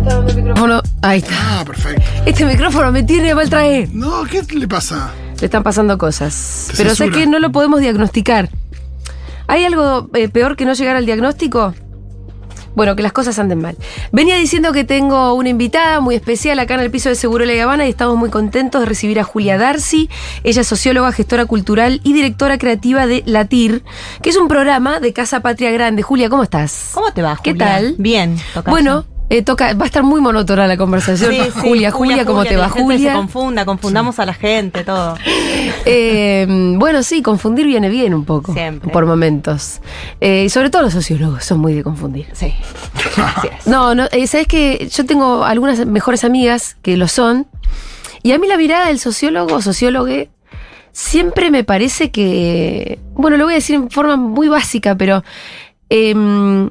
Está dando el micrófono. Ahí está. Ah, perfecto. Este micrófono me tiene mal traer. No, ¿qué le pasa? Le están pasando cosas. Te Pero sé que no lo podemos diagnosticar. ¿Hay algo eh, peor que no llegar al diagnóstico? Bueno, que las cosas anden mal. Venía diciendo que tengo una invitada muy especial acá en el piso de Seguro La Habana y estamos muy contentos de recibir a Julia Darcy. Ella es socióloga, gestora cultural y directora creativa de Latir, que es un programa de Casa Patria Grande. Julia, ¿cómo estás? ¿Cómo te va, ¿Qué Julia? tal? Bien. Bueno, eh, toca, va a estar muy monótona la conversación. Sí, sí, Julia, Julia, ¿cómo te que va, Julia? Se confunda, confundamos a la gente, todo. Eh, bueno, sí, confundir viene bien un poco. Siempre. Por momentos. Eh, y sobre todo los sociólogos son muy de confundir. Sí. No, no, sabes que yo tengo algunas mejores amigas que lo son. Y a mí la mirada del sociólogo o sociólogue siempre me parece que. Bueno, lo voy a decir en forma muy básica, pero. em,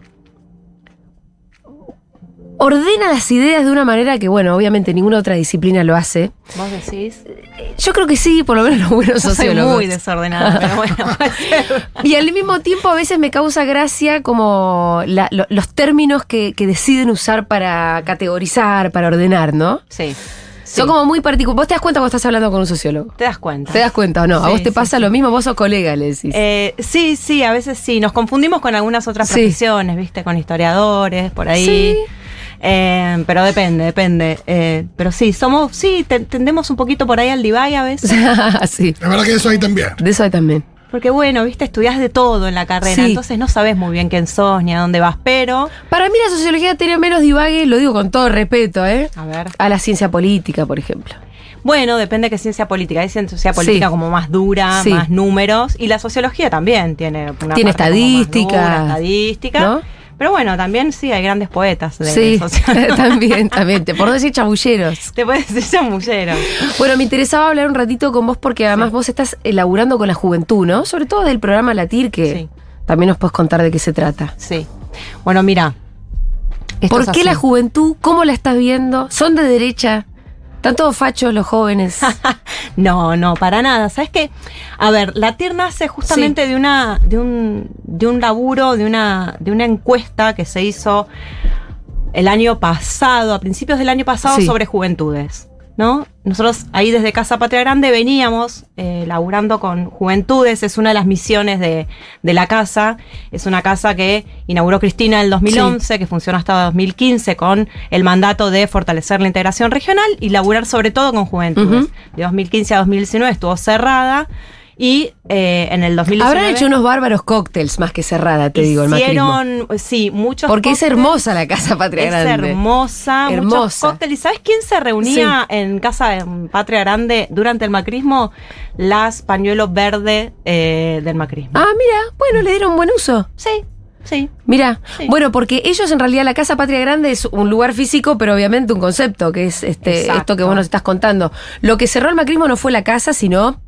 ordena las ideas de una manera que, bueno, obviamente ninguna otra disciplina lo hace. ¿Vos decís? Yo creo que sí, por lo menos los buenos Yo soy sociólogos. muy desordenada, pero bueno. Y al mismo tiempo a veces me causa gracia como la- lo- los términos que, que deciden usar para categorizar, para ordenar, ¿no? Sí. Son como muy particulares. ¿Vos te das cuenta cuando estás hablando con un sociólogo? ¿Te das cuenta? ¿Te das cuenta o no? ¿A vos te pasa sí. lo mismo? Vos sos colega, le decís. Eh, sí, sí, a veces sí. Nos confundimos con algunas otras profesiones, ¿viste? Con historiadores, por ahí. Sí. Eh, pero depende, depende. Eh, pero sí, somos, sí, te- tendemos un poquito por ahí al divide a veces. sí, La verdad que eso hay también. de eso hay también. Porque bueno, viste, estudias de todo en la carrera, Sí. entonces no sabes muy bien quién sos ni a dónde vas, pero. Para mí la sociología tiene menos divague, lo digo con todo respeto, ¿eh? A ver. A la ciencia política, por ejemplo. Bueno, depende de qué ciencia política. Hay ciencia política Sí. como más dura, Sí. más números. Y la sociología también tiene una Tiene parte como más estadística. dura, estadística. ¿No? Pero bueno, también sí hay grandes poetas de Sí, también, también. Te- Por no decir chamulleros. Te puedes decir chamullero. Bueno, me interesaba hablar un ratito con vos porque además vos estás elaborando con la juventud, ¿no? Sobre todo del programa Latir, que Sí. también nos puedes contar de qué se trata. Sí. Bueno, mira. ¿Por qué la juventud? ¿Cómo la estás viendo? ¿Son de derecha? ¿Están todos fachos los jóvenes? No, no, para nada. ¿Sabes qué? A ver, la TIR nace justamente de una, de un, de un laburo, de una, de una encuesta que se hizo el año pasado, a principios del año pasado, Sí. sobre juventudes. ¿No? Nosotros ahí desde Casa Patria Grande veníamos eh, laburando con juventudes, es una de las misiones de, de la casa, es una casa que inauguró Cristina en el 2011, que funcionó hasta 2015 con el mandato de fortalecer la integración regional y laburar sobre todo con juventudes. De 2015 a 2019 estuvo cerrada y eh, en el 2019 Habrán hecho unos bárbaros cócteles más que cerrada, te digo, el macrismo. hicieron, sí, muchos Porque es hermosa la Casa Patria Es Grande. hermosa, muchos Hermosa. cócteles. ¿Y sabes quién se reunía en casa de Patria Grande durante el macrismo? Las pañuelos verdes eh, del macrismo. Ah, mira, bueno, le dieron buen uso. Sí, sí. Mira, Sí. bueno, porque ellos en realidad la Casa Patria Grande es un lugar físico, pero obviamente un concepto, que es este Exacto. esto que vos nos estás contando. Lo que cerró el macrismo no fue la casa, sino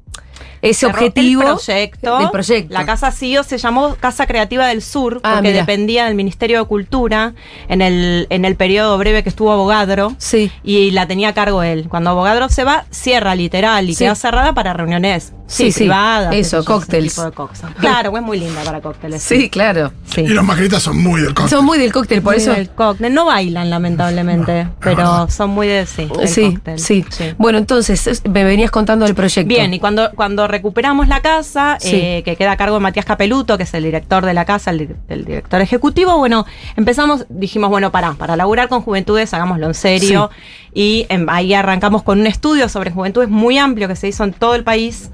ese Cerró objetivo El proyecto. del proyecto. La Casa CIO se llamó Casa Creativa del Sur Ah, porque dependía del Ministerio de Cultura en el, en el periodo breve que estuvo Abogadro. Sí. Y la tenía a cargo él. Cuando Abogadro se va, cierra literal y Sí. queda cerrada para reuniones Sí, sí, sí. privadas. Eso, cócteles. tipo de cosas. Claro, es muy linda para cócteles. Sí, claro. Sí. Y los macritas son muy del cóctel. Son muy del cóctel, por Muy eso. del cóctel. No bailan, lamentablemente, pero son muy de sí, del Sí, cóctel. sí, Bueno, entonces es- me venías contando del proyecto. Bien, y cuando, cuando recuperamos la casa, Sí. eh, que queda a cargo de Matías Capeluto, que es el director de la casa, el, di- el director ejecutivo, bueno, empezamos, dijimos, bueno, para, para laburar con juventudes, hagámoslo en serio. Y ahí arrancamos con un estudio sobre juventudes muy amplio que se hizo en todo el país,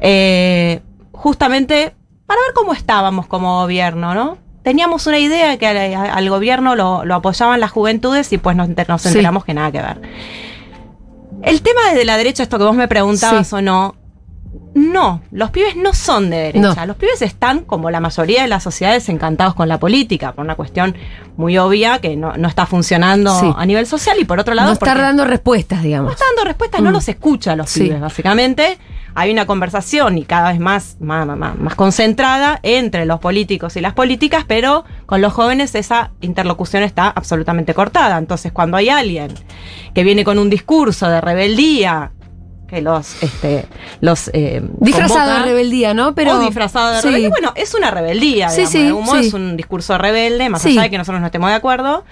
eh, justamente para ver cómo estábamos como gobierno, ¿no? Teníamos una idea de que al, al gobierno lo, lo apoyaban las juventudes y pues nos, nos Sí. enteramos que nada que ver. El tema de la derecha, esto que vos me preguntabas Sí. o no, No, los pibes no son de derecha. No. Los pibes están, como la mayoría de las sociedades, encantados con la política, por una cuestión muy obvia que no, no está funcionando Sí. a nivel social y por otro lado no está dando respuestas, digamos. no está dando respuestas, no Mm. los escucha a los Sí. pibes, básicamente. Hay una conversación y cada vez más, más, más- más concentrada entre los políticos y las políticas, pero con los jóvenes esa interlocución está absolutamente cortada. Entonces, cuando hay alguien que viene con un discurso de rebeldía, que los, este, los eh, Disfrazado convoca, de rebeldía, ¿no? Pero, o disfrazado de sí. rebeldía. Bueno, es una rebeldía, Sí, digamos, sí, de algún modo sí. es un discurso rebelde, más allá de que nosotros no estemos de acuerdo.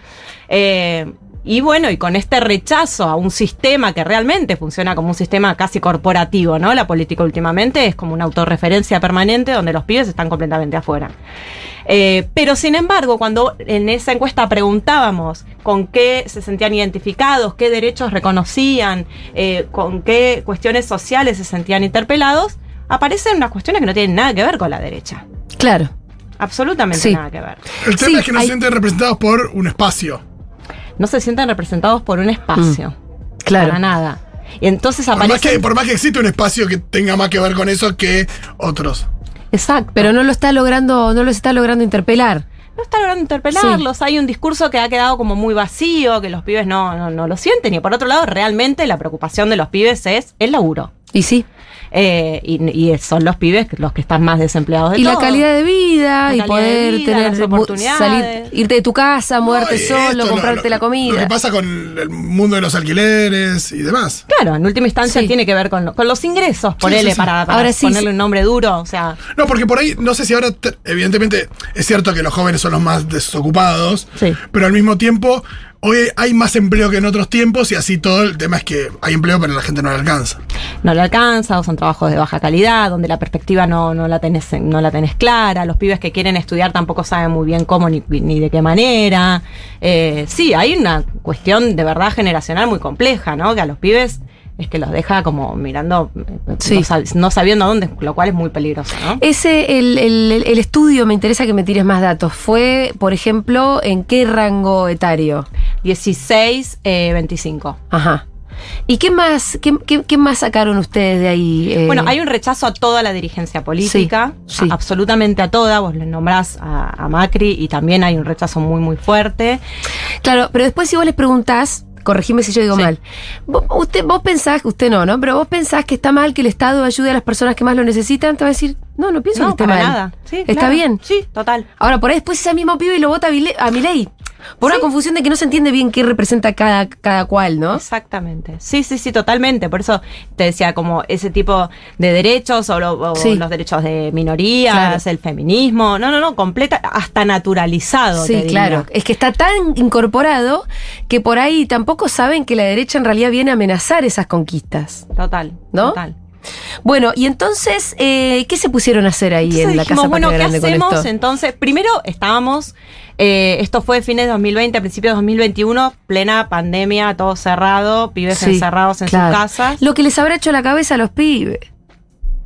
Eh, y bueno, y con este rechazo a un sistema que realmente funciona como un sistema casi corporativo, ¿no? La política últimamente es como una autorreferencia permanente donde los pibes están completamente afuera. Eh, pero sin embargo, cuando en esa encuesta preguntábamos con qué se sentían identificados, qué derechos reconocían, eh, con qué cuestiones sociales se sentían interpelados, aparecen unas cuestiones que no tienen nada que ver con la derecha. Claro. Absolutamente Sí. nada que ver. El tema Sí, es que no hay- se sienten representados por un espacio. No se sienten representados por un espacio. Claro. Para nada. Y entonces Por más, que, por más que existe un espacio que tenga más que ver con eso que otros. Exacto. Pero no lo está logrando, no los está logrando interpelar. no está logrando interpelarlos. Hay un discurso que ha quedado como muy vacío, que los pibes no, no, no lo sienten. Y por otro lado, realmente la preocupación de los pibes es el laburo. Y sí. Eh, y, y son los pibes los que están más desempleados de Y la calidad de vida, La y poder vida, tener oportunidades. salir, irte de tu casa, moverte No, y solo, esto, comprarte lo- la Lo comida. que pasa con el mundo de los alquileres y demás. Claro, en última instancia Sí. tiene que ver con, lo- con los ingresos, ponele sí, sí. para, para Ahora sí, ponerle sí. un nombre duro. O sea, No, porque por ahí, no sé si ahora, te- evidentemente, es cierto que los jóvenes son los más desocupados, Sí. pero al mismo tiempo, hoy hay más empleo que en otros tiempos y así todo. El tema es que hay empleo, pero la gente no le alcanza. no le alcanza o son trabajos de baja calidad, donde la perspectiva no, no, la, tenés, no la tenés clara, los pibes que quieren estudiar tampoco saben muy bien cómo ni, ni de qué manera. Eh, sí, hay una cuestión de verdad generacional muy compleja, ¿no? Que a los pibes es que los deja como mirando, Sí. no, sab- no sabiendo a dónde, lo cual es muy peligroso, ¿no? Ese, el, el- el estudio, me interesa que me tires más datos. Fue, por ejemplo, ¿en qué rango etario? 16, eh, 25. Ajá. ¿Y qué más, qué, qué- qué más sacaron ustedes de ahí? eh? Bueno, hay un rechazo a toda la dirigencia política, Sí, sí. a- absolutamente a toda, vos le nombrás a, a Macri y también hay un rechazo muy, muy fuerte. Claro, pero después si vos les preguntás, corregime si yo digo Sí. mal, vos, usted, vos pensás, usted no, ¿no? Pero vos pensás que está mal que el Estado ayude a las personas que más lo necesitan, te va a decir, no, no pienso que No, esté para mal. nada. Sí, ¿Está claro. bien? Sí, total. Ahora, por ahí después ese mismo pibe lo vota a mi Por una confusión de que no se entiende bien qué representa cada, cada cual, ¿no? Exactamente. Sí, sí, sí, totalmente. Por eso te decía, como ese tipo de derechos o, lo- o Sí. los derechos de minorías, Claro. el feminismo. No, no, no, completa, hasta naturalizado. Sí, claro. Es que está tan incorporado que por ahí tampoco saben que la derecha en realidad viene a amenazar esas conquistas. Total. ¿No? Total. Bueno, y entonces, eh, ¿qué se pusieron a hacer ahí Entonces en la dijimos, Casa bueno, ¿qué Grande con hacemos? esto? Entonces, primero estábamos, eh, esto fue fines de 2020, a principios de 2021, plena pandemia, todo cerrado, pibes Sí, encerrados en claro. sus casas. Lo que les habrá hecho la cabeza a los pibes.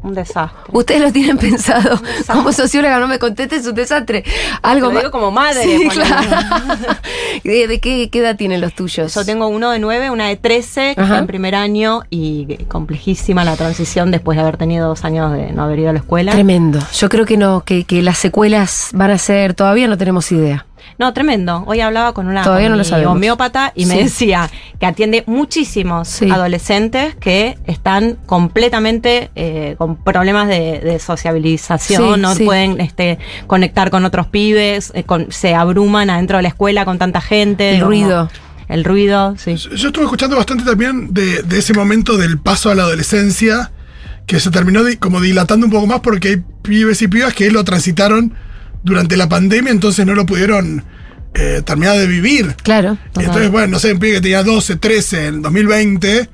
Un desastre. Ustedes lo tienen pensado. Como socióloga, no me contestes, es un desastre. Algo Te lo más. digo como madre, Sí, claro. ¿De, de qué, qué edad tienen los tuyos? Yo tengo uno de 9, una de 13, que Ajá. está en primer año y complejísima la transición después de haber tenido dos años de no haber ido a la escuela. Tremendo. Yo creo que no, que, que las secuelas van a ser, todavía no tenemos idea. No, tremendo. Hoy hablaba con una Todavía con no homeópata y me decía que atiende muchísimos Sí. adolescentes que están completamente eh, con problemas de, de sociabilización, Sí, no sí. pueden este, conectar con otros pibes, eh, con- se abruman adentro de la escuela con tanta gente. El como- ruido. El ruido, sí. Yo estuve escuchando bastante también de, de ese momento del paso a la adolescencia, que se terminó como dilatando un poco más porque hay pibes y pibas que lo transitaron durante la pandemia, entonces no lo pudieron eh, terminar de vivir. Claro. Y entonces, bueno, no sé, un pibe que tenía 12, 13 en 2020, eh,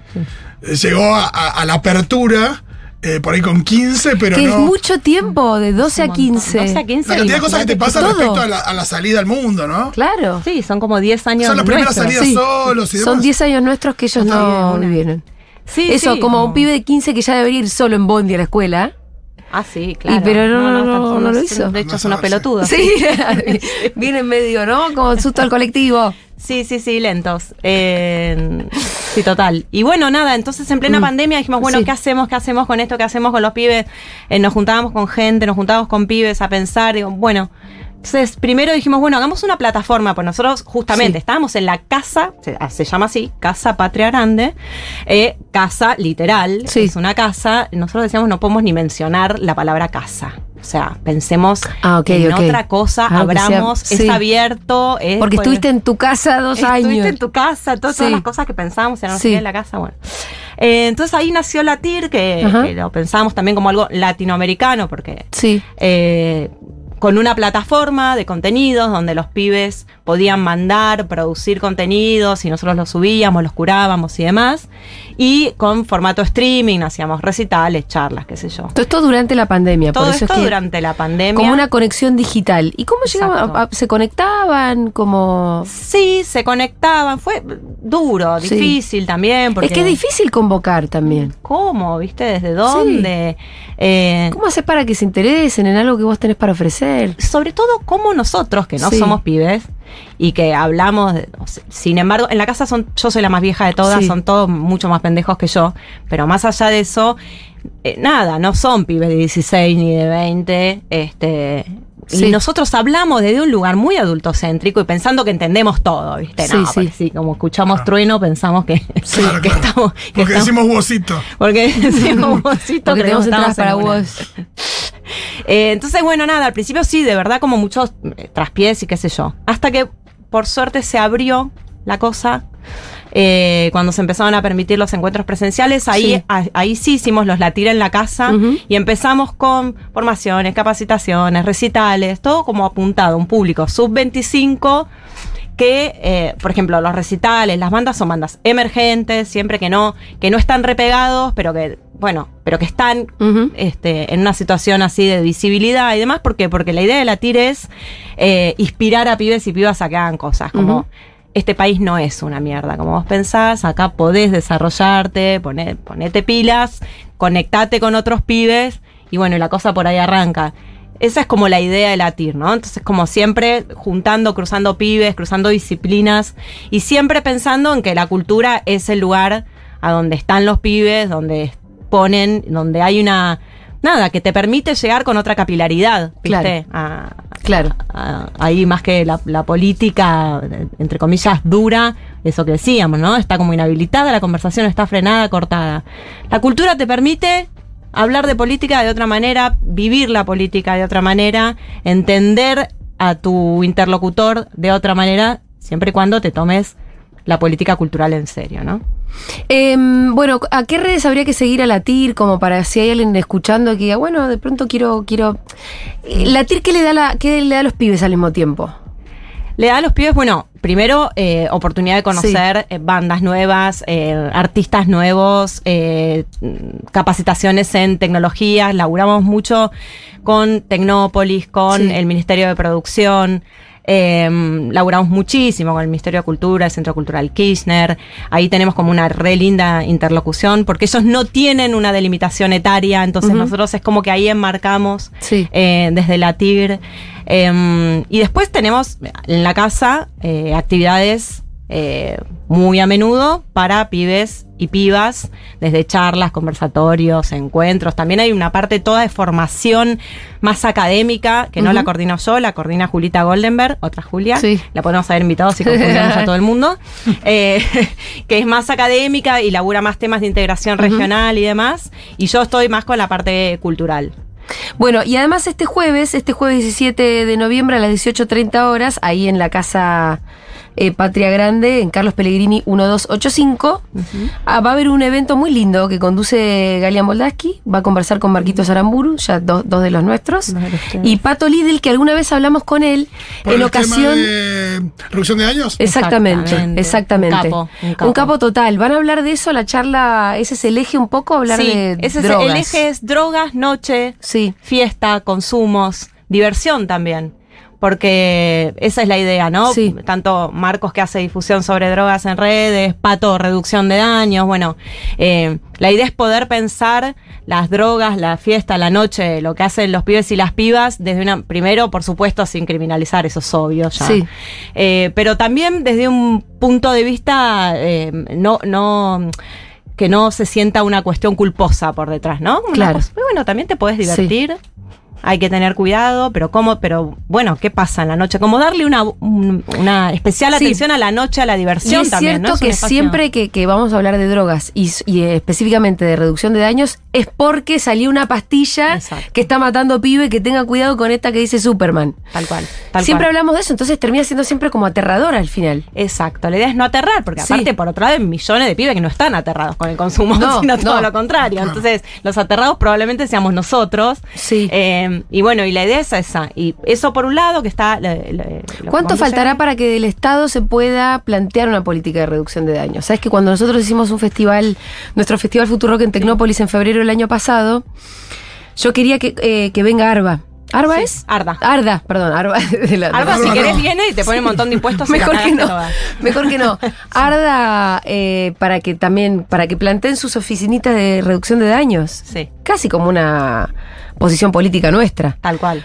llegó a, a- a la apertura, eh, por ahí con 15, pero que no... es mucho tiempo, de 12 a Un montón. 15. 12 a 15. la cantidad de cosas que te pasan todo. respecto a la, a la salida al mundo, ¿no? Claro. Sí, son como 10 años. Son las primeras nuestros. salidas Sí. solos y demás. Son 10 años nuestros que ellos no Total. vivieron. Sí, Eso, sí, como un pibe de 15 que ya debería ir solo en Bondi a la escuela. Ah, sí, claro. Y pero no, no, no, son no lo unos- hizo. De hecho, es No una sabe, pelotuda. Sí, viene en medio, ¿no? Como susto al colectivo. Sí, sí, sí, lentos. Eh, sí, total. Y bueno, nada, entonces en plena Mm. pandemia dijimos, bueno, Sí. ¿qué hacemos? ¿Qué hacemos con esto? ¿Qué hacemos con los pibes? Eh, nos juntábamos con gente, nos juntábamos con pibes a pensar, digo, bueno. Entonces, primero dijimos, bueno, hagamos una plataforma, pues nosotros justamente Sí. estábamos en la casa, se, ah, se llama así, Casa Patria Grande, eh, casa literal, Sí. es una casa, nosotros decíamos, no podemos ni mencionar la palabra casa. O sea, pensemos Ah, en otra cosa, sea- abramos, sí. es abierto. es- Porque pues- estuviste en tu casa dos Estuviste años. en tu casa, to- todas Sí. las cosas que pensábamos qué, en la casa, bueno. Eh, entonces ahí nació la TIR, que, que lo pensábamos también como algo latinoamericano, porque Sí. eh, con una plataforma de contenidos donde los pibes podían mandar, producir contenidos y nosotros los subíamos, los curábamos y demás. Y con formato streaming hacíamos recitales, charlas, qué sé yo. Todo esto durante la pandemia. Todo por eso esto es que durante la pandemia. como una conexión digital. ¿Y cómo llegaban? ¿Se conectaban? Como... Sí, se conectaban, fue duro, Sí. difícil también. Porque Es que es difícil convocar también. ¿Cómo? ¿Viste? ¿Desde dónde? Eh, ¿Cómo haces para que se interesen en algo que vos tenés para ofrecer? sobre todo, como nosotros, que no Sí. somos pibes y que hablamos, de- sin embargo, en la casa son, yo soy la más vieja de todas, son todos mucho más pendejos que yo, pero más allá de eso, eh, nada, no son pibes de 16 ni de 20, este... Sí. Y nosotros hablamos desde un lugar muy adultocéntrico y pensando que entendemos todo, ¿viste? Sí, no, sí. porque sí, como escuchamos trueno, pensamos que, Claro, que claro. estamos... que Porque estamos- decimos huesito. porque decimos vosito, Porque creemos tenemos para estamos una. vos. Eh, entonces, bueno, nada, al principio sí, de verdad, como muchos eh, traspiés y qué sé yo. Hasta que, por suerte, se abrió la cosa. Eh, cuando se empezaron a permitir los encuentros presenciales, ahí Sí. a- ahí sí hicimos los latira en la casa y empezamos con formaciones, capacitaciones, recitales, todo como apuntado, un público sub-25 que, eh, por ejemplo, los recitales, las bandas son bandas emergentes, siempre que no, que no están repegados, pero que, bueno, pero que están este, en una situación así de visibilidad y demás. ¿Por qué? Porque la idea de la TIR es eh, inspirar a pibes y pibas a que hagan cosas. Como. Este país no es una mierda, como vos pensás, acá podés desarrollarte, poné- ponete pilas, conectate con otros pibes y bueno, la cosa por ahí arranca. Esa es como la idea de la TIR, ¿no? Entonces, como siempre, juntando, cruzando pibes, cruzando disciplinas y siempre pensando en que la cultura es el lugar a donde están los pibes, donde ponen, donde hay una. Nada, que te permite llegar con otra capilaridad, ¿viste? A- Claro. a- ahí más que la, la política, entre comillas, dura, eso que decíamos, ¿no? Está como inhabilitada, la conversación está frenada, cortada. La cultura te permite hablar de política de otra manera, vivir la política de otra manera, entender a tu interlocutor de otra manera, siempre y cuando te tomes la política cultural en serio, ¿no? Em, bueno, ¿a qué redes habría que seguir a la TIR como para si hay alguien escuchando que diga, bueno, de pronto quiero, quiero. Eh, La TIR, ¿qué le da la, qué le da a los pibes al mismo tiempo? Le da a los pibes, bueno, primero eh, oportunidad de conocer eh, bandas nuevas, eh, artistas nuevos, capacitaciones en tecnologías. Laburamos mucho con Tecnópolis, con Sí. el Ministerio de Producción. Eh, laburamos muchísimo con el Ministerio de Cultura, el Centro Cultural Kirchner. Ahí tenemos como una re linda interlocución, porque ellos no tienen una delimitación etaria, entonces nosotros es como que ahí enmarcamos Sí. eh, desde la TIR. Eh, y después tenemos en la casa eh, actividades eh, muy a menudo para pibes y pibas, desde charlas, conversatorios, encuentros. También hay una parte toda de formación más académica, que no la coordino yo, la coordina Julita Goldenberg, otra Julia. Sí. La podemos haber invitado si confundimos a todo el mundo. Eh, que es más académica y labura más temas de integración regional y demás. Y yo estoy más con la parte cultural. Bueno, y además este jueves, este jueves 17 de noviembre a las 18.30 horas, ahí en la casa eh, Patria Grande, en Carlos Pellegrini 1285, ah, va a haber un evento muy lindo que conduce Galia Moldaski, va a conversar con Marquitos Aramburu, ya do- dos de los nuestros, Dos de los ustedes. y Pato Lidl, que alguna vez hablamos con él Por en el ocasión... tema de reducción de años. Exactamente, Exactamente. exactamente. Un capo, un capo. Un capo total. Van a hablar de eso, la charla, ese es el eje un poco, hablar sí, de ese es drogas. el eje es drogas, noche, Sí. fiesta, consumos, diversión también. Porque esa es la idea, ¿no? Sí. Tanto Marcos que hace difusión sobre drogas en redes, Pato, reducción de daños, bueno, eh, la idea es poder pensar las drogas, la fiesta, la noche, lo que hacen los pibes y las pibas, desde una, primero, por supuesto, sin criminalizar, eso es obvio ya. Sí. Eh, pero también desde un punto de vista eh, no, no que no se sienta una cuestión culposa por detrás, ¿no? Una Claro. cosa- bueno, también te podés divertir. Hay que tener cuidado, pero cómo, pero bueno, ¿qué pasa en la noche? Como darle una, un- una especial Sí. atención a la noche, a la Y diversión es también. cierto ¿no? Es un que siempre que, que vamos a hablar de drogas y, eh, específicamente de reducción de daños es porque salió una pastilla Exacto. que está matando pibe que tenga cuidado con esta que dice Superman. Tal cual. Tal siempre cual. hablamos de eso, entonces termina siendo siempre como aterradora al final. Exacto, la idea es no aterrar, porque Sí. aparte, por otro lado, hay millones de pibes que no están aterrados con el consumo, No, sino todo lo contrario. Entonces, los aterrados probablemente seamos nosotros. Sí. Eh, y bueno, y la idea es esa. Y eso por un lado, que está. ¿Cuánto faltará para que del Estado se pueda plantear una política de reducción de daños? Sabes que cuando nosotros hicimos un festival, nuestro festival Futurock en Tecnópolis en febrero del año pasado, yo quería que, eh, que venga Arba. ¿Arba Sí, es? Arda. Arda, perdón, Arba. de la- Arba, si querés, no. viene y te pone un montón de impuestos. y la Mejor que no. toda. Mejor que no. Arda eh, para que también, para que planteen sus oficinitas de reducción de daños. Sí, Casi como una posición política nuestra. tal cual.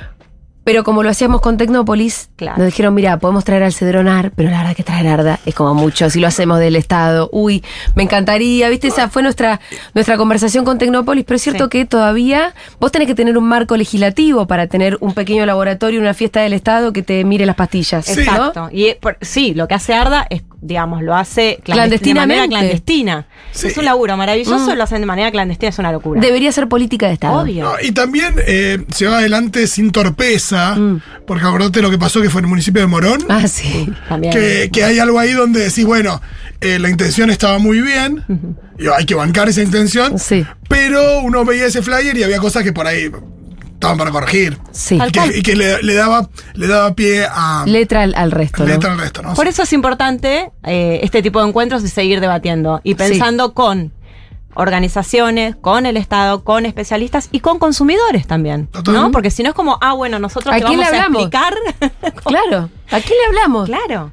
Pero como lo hacíamos con Tecnópolis, Claro. nos dijeron, mira, podemos traer al Cedronar, pero la verdad que traer Arda es como mucho. Si lo hacemos del Estado, uy, me encantaría, ¿viste? Esa fue nuestra, nuestra conversación con Tecnópolis, pero es cierto Sí. que todavía vos tenés que tener un marco legislativo para tener un pequeño laboratorio, una fiesta del Estado que te mire las pastillas. Sí. ¿no? Exacto. Y por- sí, lo que hace Arda es, digamos, lo hace clandest- de Clandestinamente. manera clandestina. Sí. Es un laburo maravilloso, Mm. lo hacen de manera clandestina, es una locura. Debería ser política de Estado. Obvio. No, y también eh, se va adelante sin torpeza, Mm. porque acordate lo que pasó que fue en el municipio de Morón, Ah, sí. También. que, que hay algo ahí donde decís, bueno, eh, la intención estaba muy bien, y hay que bancar esa intención, Sí. pero uno veía ese flyer y había cosas que por ahí estaban para corregir. Sí. Y que, y que le, le daba, le daba pie a Letra al, al resto, ¿no? letra al resto, ¿no? Por eso es importante eh, este tipo de encuentros y seguir debatiendo y pensando con organizaciones, con el Estado, con especialistas y con consumidores también. ¿no? Porque si no es como, ah, bueno, nosotros ¿A te quién vamos le a hablamos? explicar. Claro. ¿A quién le hablamos? claro.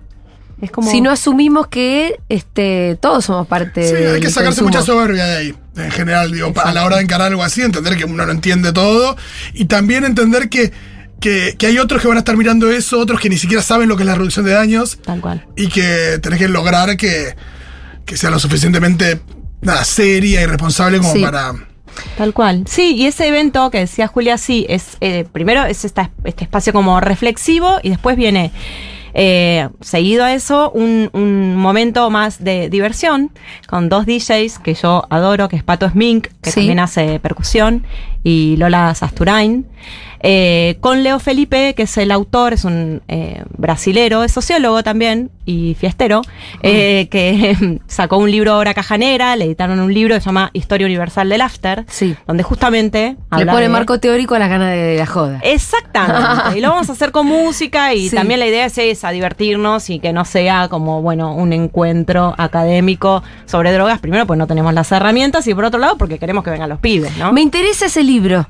Es como Si no asumimos que este, todos somos parte Sí, hay que sacarse consumo. mucha soberbia de ahí. En general, digo, a la hora de encarar algo así, entender que uno no entiende todo. Y también entender que, que, que hay otros que van a estar mirando eso, otros que ni siquiera saben lo que es la reducción de daños. tal cual. Y que tenés que lograr que, que sea lo suficientemente nada, seria y responsable como Sí. para. Tal cual. Sí, y ese evento que decía Julia, sí, es eh, primero es esta- este espacio como reflexivo y después viene, eh, seguido a eso, un, un momento más de diversión con dos DJs que yo adoro, que es Pato Smink, que Sí. también hace percusión, y Lola Sasturain. Eh, con Leo Felipe, que es el autor, es un eh, brasilero, es sociólogo también y fiestero, eh, que sacó un libro ahora cajanera, le editaron un libro que se llama Historia Universal del After, Sí. donde justamente Le pone de- marco teórico a las ganas de la joda. Exactamente. y lo vamos a hacer con música y Sí. también la idea es esa, divertirnos y que no sea como, bueno, un encuentro académico sobre drogas. Primero, pues no tenemos las herramientas y por otro lado, porque queremos que vengan los pibes, ¿no? Me interesa ese libro.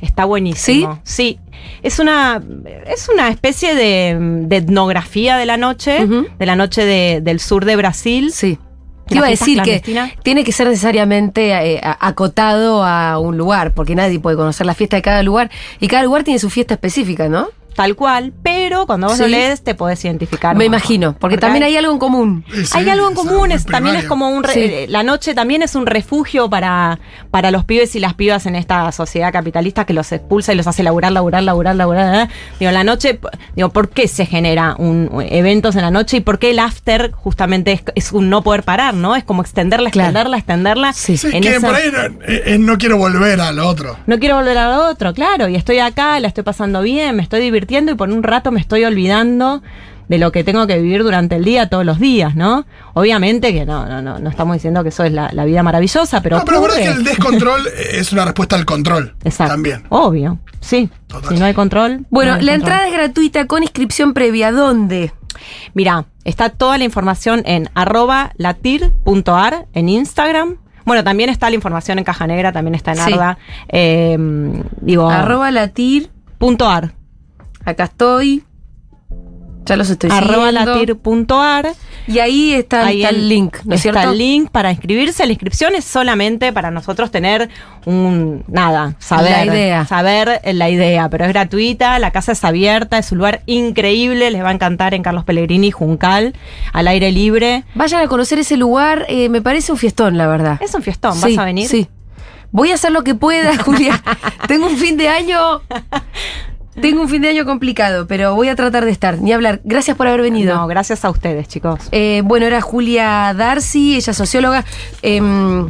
Está buenísimo. ¿Sí? Es una, es una especie de, de etnografía de la noche, de la noche de- del sur de Brasil. Sí. Te ¿La iba a decir que tiene que ser necesariamente eh, acotado a un lugar, porque nadie puede conocer la fiesta de cada lugar y cada lugar tiene su fiesta específica, ¿no? Tal cual, pero cuando vos lo lees te podés identificar. Me imagino, porque también hay algo en común. Sí, Hay algo en común, es, también es como un... re- Sí. eh, La noche también es un refugio para, para los pibes y las pibas en esta sociedad capitalista que los expulsa y los hace laburar, laburar, laburar, laburar. ¿eh? Digo, la noche, digo, ¿por qué se genera un, eventos en la noche y por qué el after justamente es, es un no poder parar, ¿no? Es como extenderla, Claro. extenderla, extenderla. Sí. Sí, en que esa- por ahí no, eh, eh, no quiero volver al otro. no quiero volver a lo otro, claro, y estoy acá, la estoy pasando bien, me estoy divirtiendo y por un rato me estoy olvidando de lo que tengo que vivir durante el día, todos los días, ¿no? Obviamente que no, no, no, no estamos diciendo que eso es la, la vida maravillosa, pero. no, pero la verdad es que el descontrol es una respuesta al control. Exacto. También. Obvio, sí. Total. Si no hay control. Bueno, no hay la control. entrada es gratuita con inscripción previa. ¿Dónde? Mira, está toda la información en arroba latir.ar en Instagram. Bueno, también está la información en Caja Negra, también está en Sí. Arda. eh, digo, Arroba latir. Acá estoy. Ya los estoy arroba latir.ar. Y ahí está, Ahí está el link, ¿no es está cierto? el link para inscribirse. La inscripción es solamente para nosotros tener un nada, saber La idea. saber la idea, pero es gratuita, la casa es abierta, es un lugar increíble, les va a encantar en Carlos Pellegrini Juncal, al aire libre. Vayan a conocer ese lugar, eh, me parece un fiestón, la verdad. Es un fiestón, Sí, ¿vas a venir? Sí. Voy a hacer lo que pueda, Julia. Tengo un fin de año. Tengo un fin de año complicado, pero voy a tratar de estar. Ni hablar. Gracias por haber venido. No, gracias a ustedes, chicos. Eh, bueno, era Julia Darcy, ella es socióloga. Em,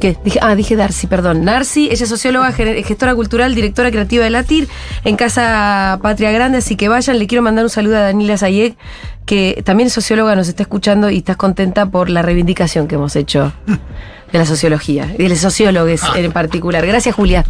¿Qué? Dije, ah, dije Darcy, perdón. Narcy, ella es socióloga, ge- gestora cultural, directora creativa de Latir, en Casa Patria Grande, así que vayan. Le quiero mandar un saludo a Daniela Sayek, que también es socióloga, nos está escuchando y estás contenta por la reivindicación que hemos hecho de la sociología y de los sociólogos en particular. Gracias, Julia.